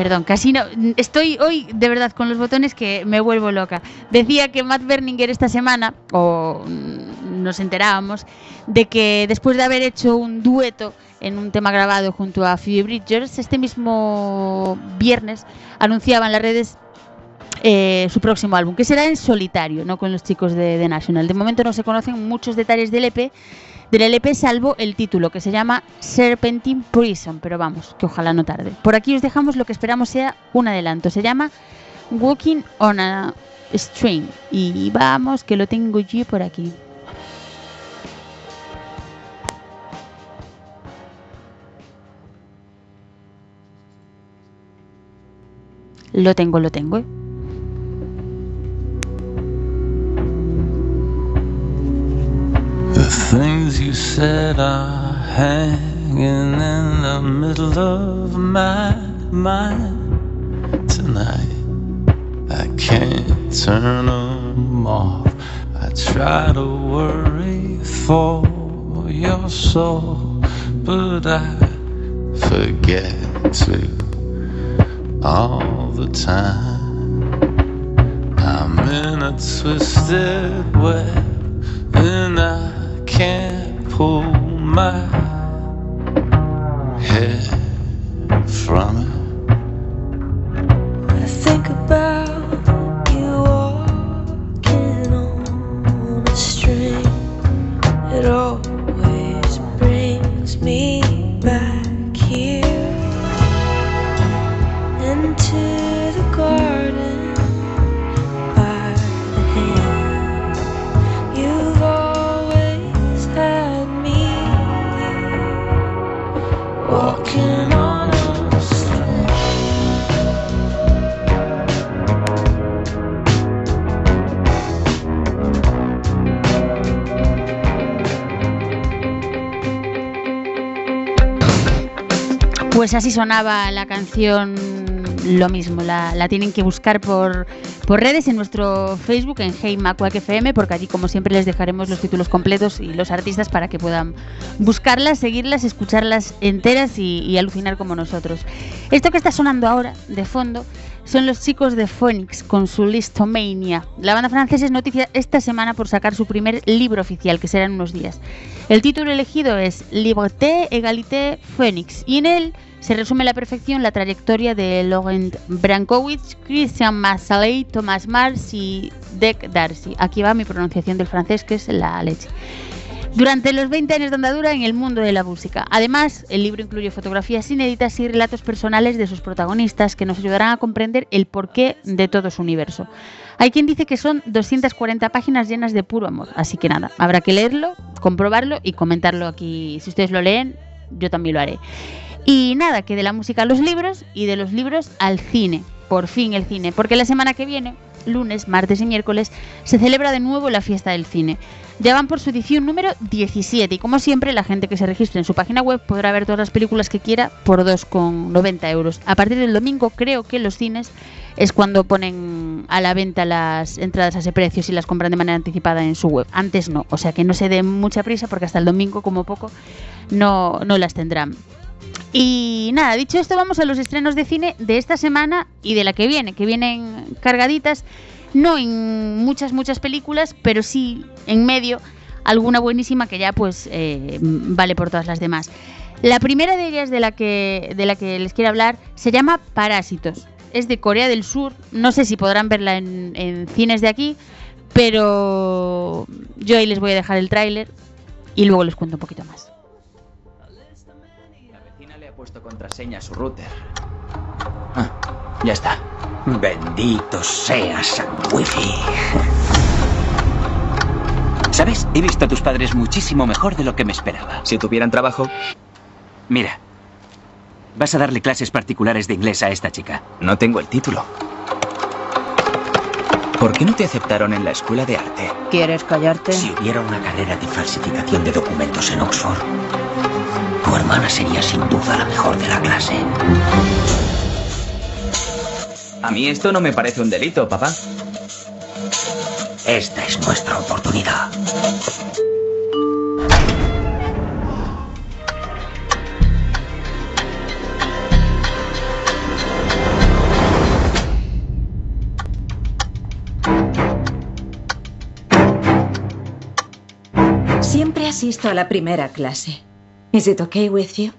Perdón, casi no. Estoy hoy de verdad con los botones que me vuelvo loca. Decía que Matt Berninger esta semana, o mm, nos enterábamos, de que después de haber hecho un dueto en un tema grabado junto a Phoebe Bridgers, este mismo viernes anunciaba en las redes eh, su próximo álbum, que será en solitario, no con los chicos de, de National. De momento no se conocen muchos detalles del EP, del LP, salvo el título, que se llama Serpentine Prison, pero vamos, que ojalá no tarde. Por aquí os dejamos lo que esperamos sea un adelanto, se llama Walking on a String, y vamos, que lo tengo yo por aquí. Lo tengo, lo tengo. ¿eh? Things you said are hanging in the middle of my mind tonight. I can't turn them off. I try to worry for your soul, but I forget to all the time. I'm in a twisted web and I can't pull my head sonaba la canción lo mismo, la, la tienen que buscar por, por redes en nuestro Facebook en Hey Macuac FM, porque allí como siempre les dejaremos los títulos completos y los artistas para que puedan buscarlas, seguirlas, escucharlas enteras y, y alucinar como nosotros. Esto que está sonando ahora, de fondo, son los chicos de Phoenix con su Listomania. La banda francesa es noticia esta semana por sacar su primer libro oficial, que será en unos días. El título elegido es Liberté, Égalité, Phoenix, y en él se resume a la perfección la trayectoria de Laurent Brankowitz, Christian Massaley, Thomas Mars y Dick Darcy. Aquí va mi pronunciación del francés, que es la leche. Durante los 20 años de andadura en el mundo de la música. Además, el libro incluye fotografías inéditas y relatos personales de sus protagonistas que nos ayudarán a comprender el porqué de todo su universo. Hay quien dice que son 240 páginas llenas de puro amor, así que nada, habrá que leerlo, comprobarlo y comentarlo aquí. Si ustedes lo leen, yo también lo haré. Y nada, que de la música a los libros y de los libros al cine. Por fin el cine, porque la semana que viene, lunes, martes y miércoles, se celebra de nuevo la fiesta del cine. Ya van por su edición número 17 y como siempre la gente que se registre en su página web podrá ver todas las películas que quiera por 2,90 euros. A partir del domingo creo que los cines es cuando ponen a la venta las entradas a ese precio si las compran de manera anticipada en su web. Antes no, o sea que no se den mucha prisa porque hasta el domingo como poco no, no las tendrán. Y nada, dicho esto, vamos a los estrenos de cine de esta semana y de la que viene, que vienen cargaditas, no en muchas, muchas películas, pero sí en medio alguna buenísima que ya pues eh, vale por todas las demás. La primera de ellas de la que, de la que les quiero hablar se llama Parásitos. Es de Corea del Sur, no sé si podrán verla en, en cines de aquí, pero yo ahí les voy a dejar el tráiler y luego les cuento un poquito más. Puesto contraseña a su router. Ah, ya está. Bendito sea San Wifi. ¿Sabes? He visto a tus padres muchísimo mejor de lo que me esperaba. Si tuvieran trabajo, Mira, vas a darle clases particulares de inglés a esta chica. no tengo el título. ¿Por qué no te aceptaron en la escuela de arte? ¿Quieres callarte? Si hubiera una carrera de falsificación de documentos en Oxford, tu hermana sería sin duda la mejor de la clase. A mí esto no me parece un delito, papá. Esta es nuestra oportunidad. Siempre asisto a la primera clase. Is it okay with you?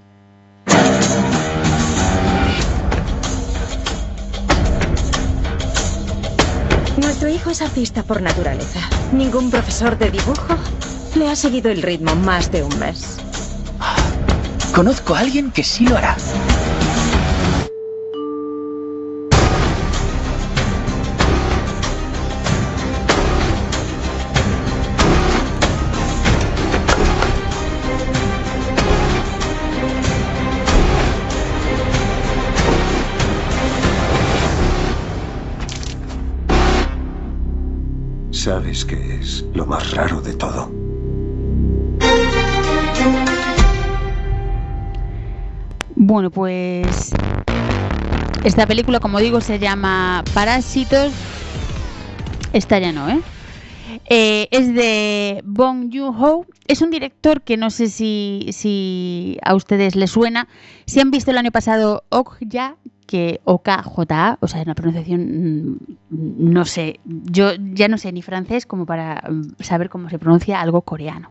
Nuestro hijo es artista por naturaleza. Ningún profesor de dibujo le ha seguido el ritmo más de un mes. Conozco a alguien que sí lo hará. ¿Sabes qué es lo más raro de todo? Bueno, pues esta película, como digo, se llama Parásitos. Esta ya no, ¿eh? Eh, es de Bong Joon-ho. Es un director que no sé si, a ustedes les suena. Si han visto el año pasado Okja, que OKJA, o sea, es una pronunciación, mm, no sé, yo ya no sé ni francés como para mm, saber cómo se pronuncia algo coreano.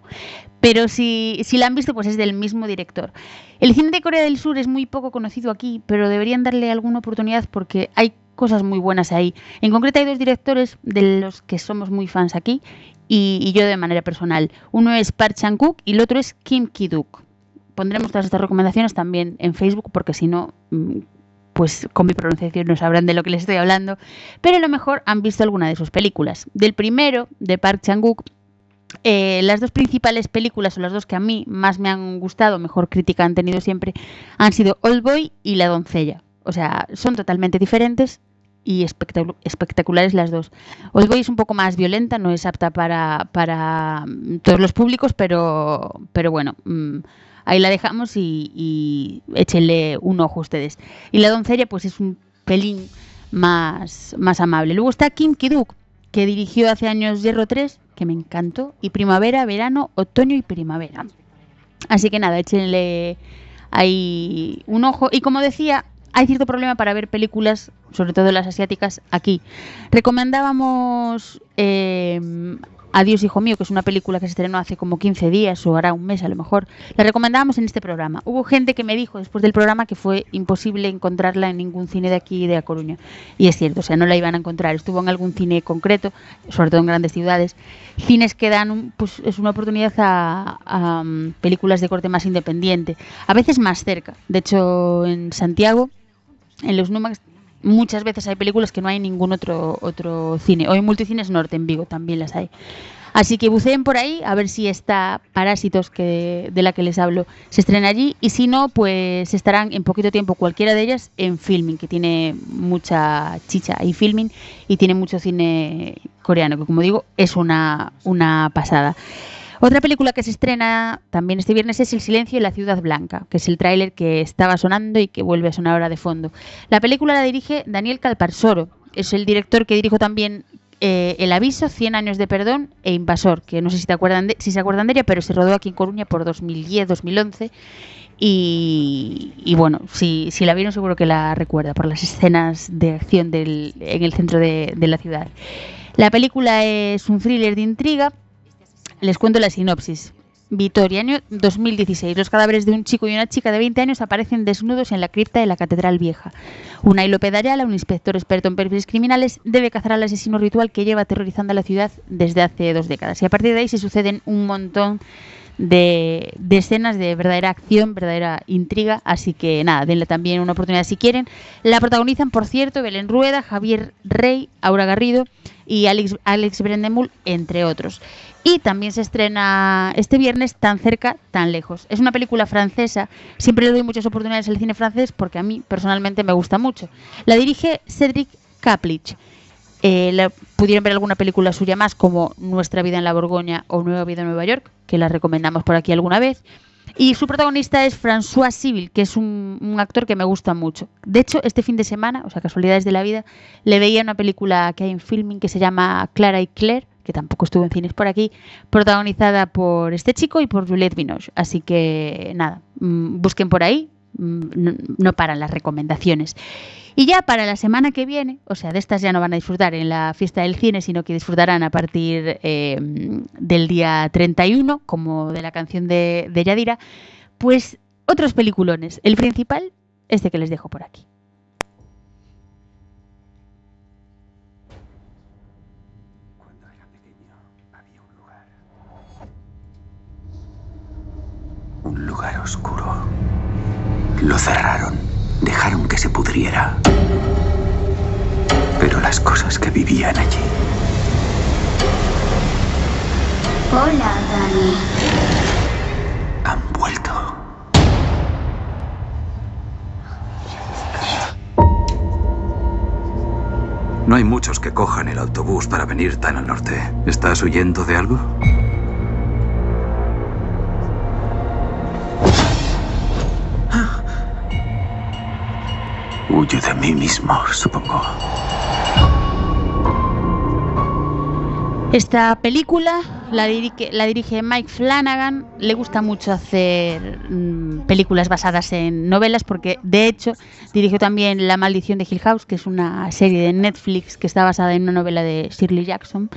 Pero si, si la han visto, pues es del mismo director. El cine de Corea del Sur es muy poco conocido aquí, pero deberían darle alguna oportunidad porque hay cosas muy buenas ahí. En concreto hay dos directores de los que somos muy fans aquí y, yo de manera personal. Uno es Park Chan-wook y el otro es Kim Ki-duk. Pondremos todas estas recomendaciones también en Facebook porque si no, mm, pues con mi pronunciación no sabrán de lo que les estoy hablando. Pero a lo mejor han visto alguna de sus películas. Del primero, de Park Chan-wook, eh, las dos principales películas, o las dos que a mí más me han gustado, mejor crítica han tenido siempre, han sido Old Boy y La doncella. O sea, son totalmente diferentes y espectacu- espectaculares las dos. Old Boy es un poco más violenta, no es apta para, para mm, todos los públicos, pero, pero bueno, mm, ahí la dejamos y, y échenle un ojo ustedes. Y La doncella pues es un pelín más, más amable. Luego está Kim Ki-duk, que dirigió hace años Hierro 3, que me encantó, y Primavera, Verano, Otoño y Primavera. Así que nada, échenle ahí un ojo. Y como decía, hay cierto problema para ver películas, sobre todo las asiáticas, aquí. Recomendábamos eh, Adiós, hijo mío, que es una película que se estrenó hace como 15 días o hará un mes a lo mejor. La recomendábamos en este programa. Hubo gente que me dijo después del programa que fue imposible encontrarla en ningún cine de aquí de A Coruña. Y es cierto, o sea, no la iban a encontrar. Estuvo en algún cine concreto, sobre todo en grandes ciudades. Cines que dan, un- pues es una oportunidad a, a, mm, películas de corte más independiente. A veces más cerca. De hecho, en Santiago en los Numax muchas veces hay películas que no hay en ningún otro otro cine. O en Multicines Norte, en Vigo también las hay. Así que buceen por ahí a ver si está Parásitos, que, de la que les hablo, se estrena allí. Y si no, pues estarán en poquito tiempo cualquiera de ellas en Filming, que tiene mucha chicha y Filming y tiene mucho cine coreano, que como digo, es una, una pasada. Otra película que se estrena también este viernes es El silencio en la ciudad blanca, que es el tráiler que estaba sonando y que vuelve a sonar ahora de fondo. La película la dirige Daniel Calparsoro, es el director que dirijo también eh, El aviso, 100 años de perdón e Invasor, que no sé si, te acuerdan de, si se acuerdan de ella, pero se rodó aquí en Coruña por 2010-2011 y, y bueno, si, si la vieron seguro que la recuerda por las escenas de acción del- en el centro de la ciudad. La película es un thriller de intriga les cuento la sinopsis. Vitoria, año 2016. Los cadáveres de un chico y una chica de 20 años aparecen desnudos en la cripta de la Catedral Vieja. Una Pedayala, un inspector experto en perfiles criminales, debe cazar al asesino ritual que lleva aterrorizando a la ciudad desde hace dos décadas. Y a partir de ahí se suceden un montón de, de escenas de verdadera acción, verdadera intriga. Así que nada, denle también una oportunidad si quieren. La protagonizan, por cierto, Belén Rueda, Javier Rey, Aura Garrido y Alex, Alex entre otros. Y también se estrena este viernes Tan cerca, tan lejos. Es una película francesa. Siempre le doy muchas oportunidades al cine francés porque a mí personalmente me gusta mucho. La dirige Cedric Kaplich. Eh, pudieron ver alguna película suya más como Nuestra vida en la Borgoña o Nueva vida en Nueva York, que la recomendamos por aquí alguna vez. Y su protagonista es François Civil, que es un, un actor que me gusta mucho. De hecho, este fin de semana, o sea, casualidades de la vida, le veía una película que hay en filming que se llama Clara y Claire, que tampoco estuvo en cines por aquí, protagonizada por este chico y por Juliette Binoche. Así que nada, mm, busquen por ahí, mm, no paran las recomendaciones. Y ya para la semana que viene, o sea, de estas ya no van a disfrutar en la fiesta del cine, sino que disfrutarán a partir eh, del día 31, como de la canción de, de Yadira, pues otros peliculones. El principal, este que les dejo por aquí. Un lugar oscuro. Lo cerraron. Dejaron que se pudriera. Pero las cosas que vivían allí Hola, Dani. han vuelto. No hay muchos que cojan el autobús para venir tan al norte. ¿Estás huyendo de algo? Huyo de mí mismo, supongo. Esta película la dirige, la dirige Mike Flanagan. Le gusta mucho hacer mm, películas basadas en novelas porque, de hecho, dirigió también La maldición de Hill House, que es una serie de Netflix que está basada en una novela de Shirley Jackson.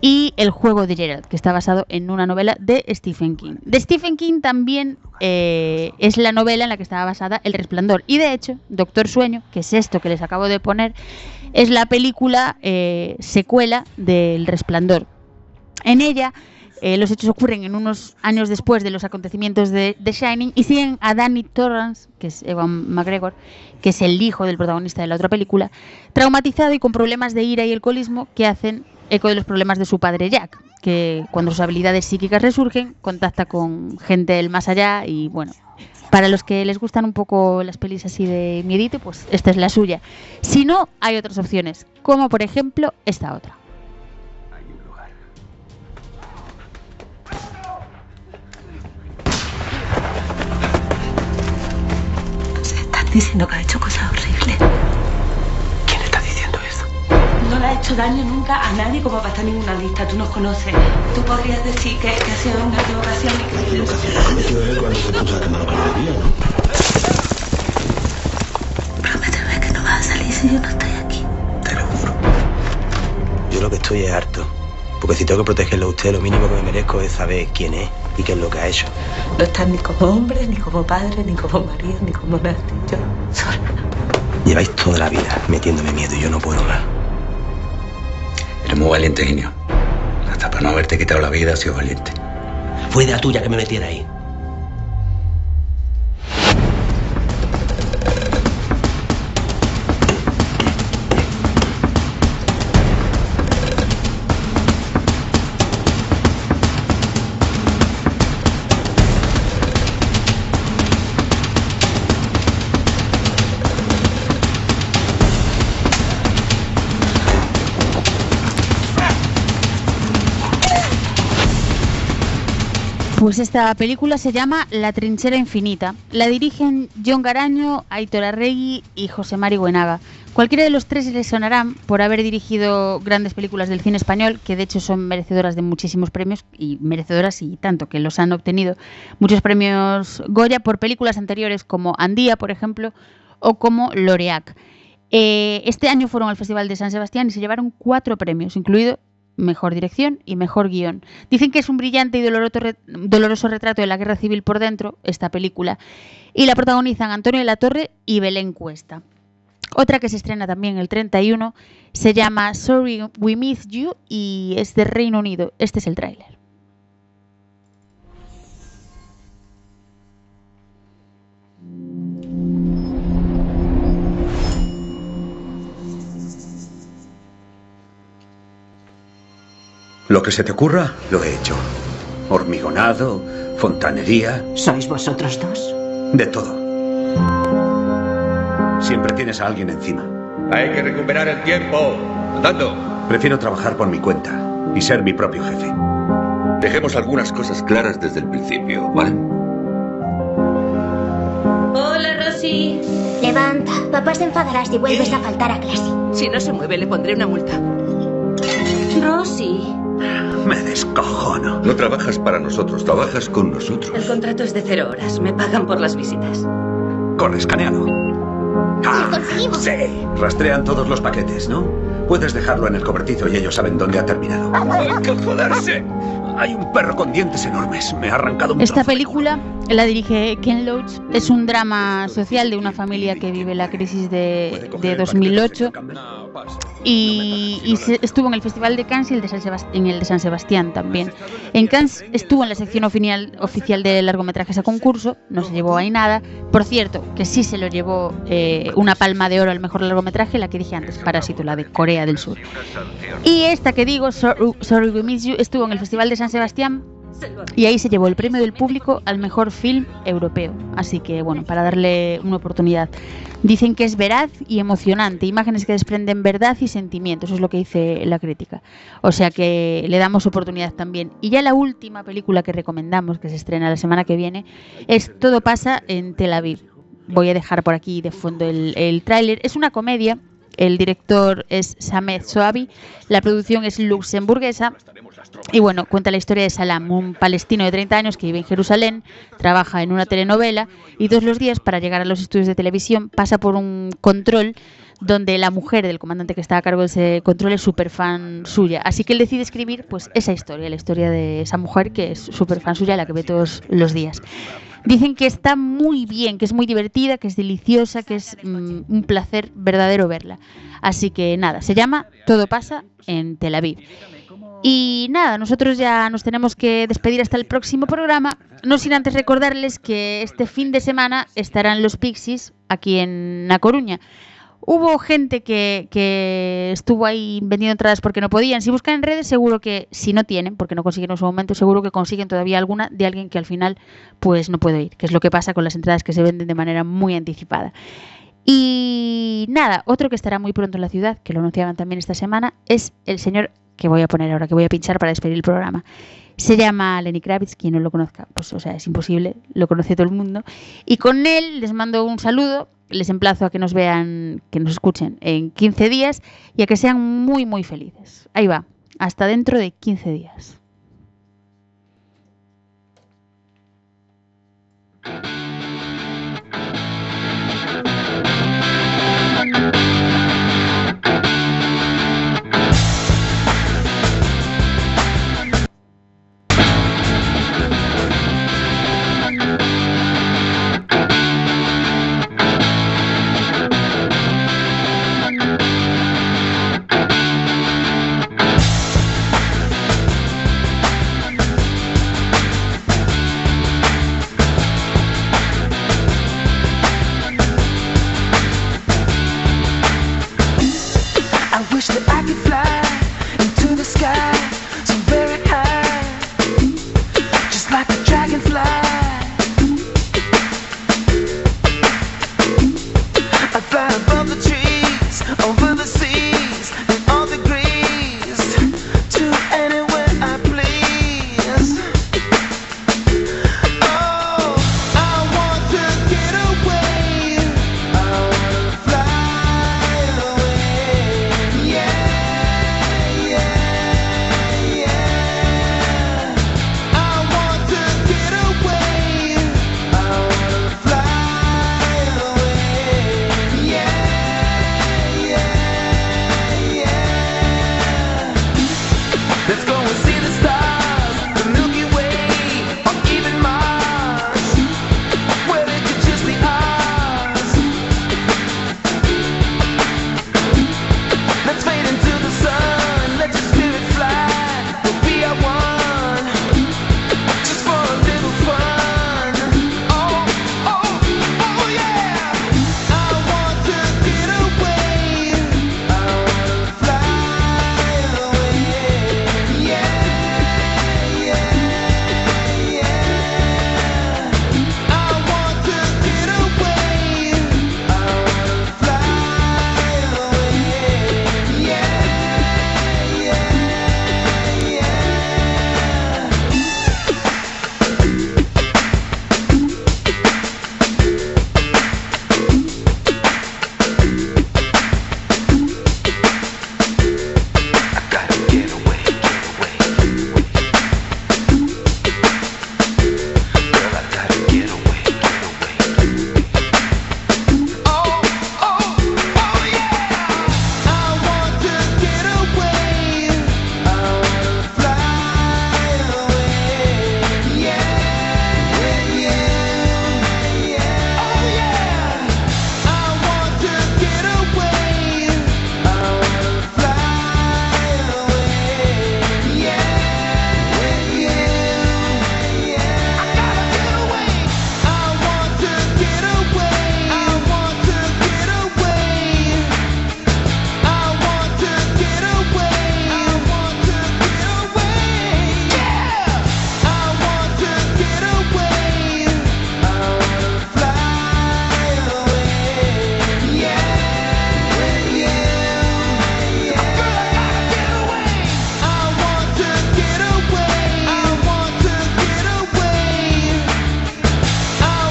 Y El juego de Gerald, que está basado en una novela de Stephen King. De Stephen King también eh, es la novela en la que estaba basada El Resplandor. Y de hecho, Doctor Sueño, que es esto que les acabo de poner, es la película eh, secuela del Resplandor. En ella, eh, los hechos ocurren en unos años después de los acontecimientos de The Shining y siguen a Danny Torrance, que es Ewan McGregor, que es el hijo del protagonista de la otra película, traumatizado y con problemas de ira y alcoholismo que hacen eco de los problemas de su padre Jack, que cuando sus habilidades psíquicas resurgen, contacta con gente del más allá y bueno, para los que les gustan un poco las pelis así de miedito, pues esta es la suya. Si no, hay otras opciones, como por ejemplo esta otra. Estás diciendo que ha hecho cosas horribles. No le ha hecho daño nunca a nadie como para estar en una lista. Tú nos conoces. Tú podrías decir que, que ha sido una equivocación y que... Lo que ha cometido él cuando se puso a quemar debía, ¿no? Prométeme que no vas a salir si yo no estoy aquí. Te lo juro. Yo lo que estoy es harto. Porque si tengo que protegerlo a usted, lo mínimo que me merezco es saber quién es y qué es lo que ha hecho. No estás ni como hombre, ni como padre, ni como marido, ni como nada. Yo sola. Lleváis toda la vida metiéndome miedo y yo no puedo más. Eres muy valiente, Genio. Hasta para no haberte quitado la vida has sido valiente. Fue idea tuya que me metiera ahí. Pues esta película se llama La trinchera infinita. La dirigen John Garaño, Aitor Arregui y José Mari Buenaga. Cualquiera de los tres les sonarán por haber dirigido grandes películas del cine español, que de hecho son merecedoras de muchísimos premios, y merecedoras y tanto, que los han obtenido muchos premios Goya por películas anteriores como Andía, por ejemplo, o como Loreac. Eh, este año fueron al Festival de San Sebastián y se llevaron cuatro premios, incluido mejor dirección y mejor guion. Dicen que es un brillante y doloroso, re- doloroso retrato de la guerra civil por dentro, esta película, y la protagonizan Antonio de la Torre y Belén Cuesta. Otra que se estrena también el 31 se llama Sorry We Missed You y es de Reino Unido. Este es el tráiler. Lo que se te ocurra, lo he hecho. Hormigonado, fontanería, ¿Sois vosotros dos? de todo. Siempre tienes a alguien encima. Hay que recuperar el tiempo. Andando. Prefiero trabajar por mi cuenta y ser mi propio jefe. Dejemos algunas cosas claras desde el principio, ¿vale? Hola, Rosy. Levanta. Papá se enfadará si vuelves a faltar a clase. Si no se mueve, le pondré una multa. Rosy. Me descojono. No trabajas para nosotros, trabajas con nosotros. El contrato es de cero horas. Me pagan por las visitas. Con escaneado. Ah, sí. Rastrean todos los paquetes, ¿no? Puedes dejarlo en el cobertizo y ellos saben dónde ha terminado. ¡Hay que joderse! Hay un perro con dientes enormes. Me ha arrancado un Esta película la dirige Ken Loach. Es un drama social de una familia que vive la crisis de, de 2008 y, y se- estuvo en el Festival de Cannes y el de San en el de San Sebastián también. En Cannes estuvo en la sección oficial, oficial de largometrajes a concurso, no se llevó ahí nada. Por cierto, que sí se lo llevó eh, una palma de oro al mejor largometraje, la que dije antes, Parásito, la de Corea del Sur. Y esta que digo, Sorry, Sorry We Miss You, estuvo en el Festival de San Sebastián y ahí se llevó el premio del público al mejor film europeo. Así que, bueno, para darle una oportunidad. Dicen que es veraz y emocionante, imágenes que desprenden verdad y sentimientos, eso es lo que dice la crítica. O sea que le damos oportunidad también. Y ya la última película que recomendamos, que se estrena la semana que viene, es Todo pasa en Tel Aviv. Voy a dejar por aquí de fondo el, el tráiler. Es una comedia. El director es Samed Soabi, la producción es luxemburguesa y bueno, cuenta la historia de Salam, un palestino de 30 años que vive en Jerusalén, trabaja en una telenovela y todos los días para llegar a los estudios de televisión pasa por un control donde la mujer del comandante que está a cargo de ese control es súper fan suya. Así que él decide escribir pues esa historia, la historia de esa mujer que es súper fan suya, la que ve todos los días. Dicen que está muy bien, que es muy divertida, que es deliciosa, que es mm, un placer verdadero verla. Así que nada, se llama Todo pasa en Tel Aviv. Y nada, nosotros ya nos tenemos que despedir hasta el próximo programa. No sin antes recordarles que este fin de semana estarán los Pixies aquí en La Coruña. Hubo gente que, que estuvo ahí vendiendo entradas porque no podían. Si buscan en redes, seguro que, si no tienen, porque no consiguieron en su momento, seguro que consiguen todavía alguna de alguien que al final pues no puede ir, que es lo que pasa con las entradas que se venden de manera muy anticipada. Y nada, otro que estará muy pronto en la ciudad, que lo anunciaban también esta semana, es el señor que voy a poner ahora, que voy a pinchar para despedir el programa. Se llama Lenny Kravitz, quien no lo conozca, pues o sea, es imposible, lo conoce todo el mundo. Y con él les mando un saludo, les emplazo a que nos vean, que nos escuchen en 15 días y a que sean muy, muy felices. Ahí va, hasta dentro de 15 días.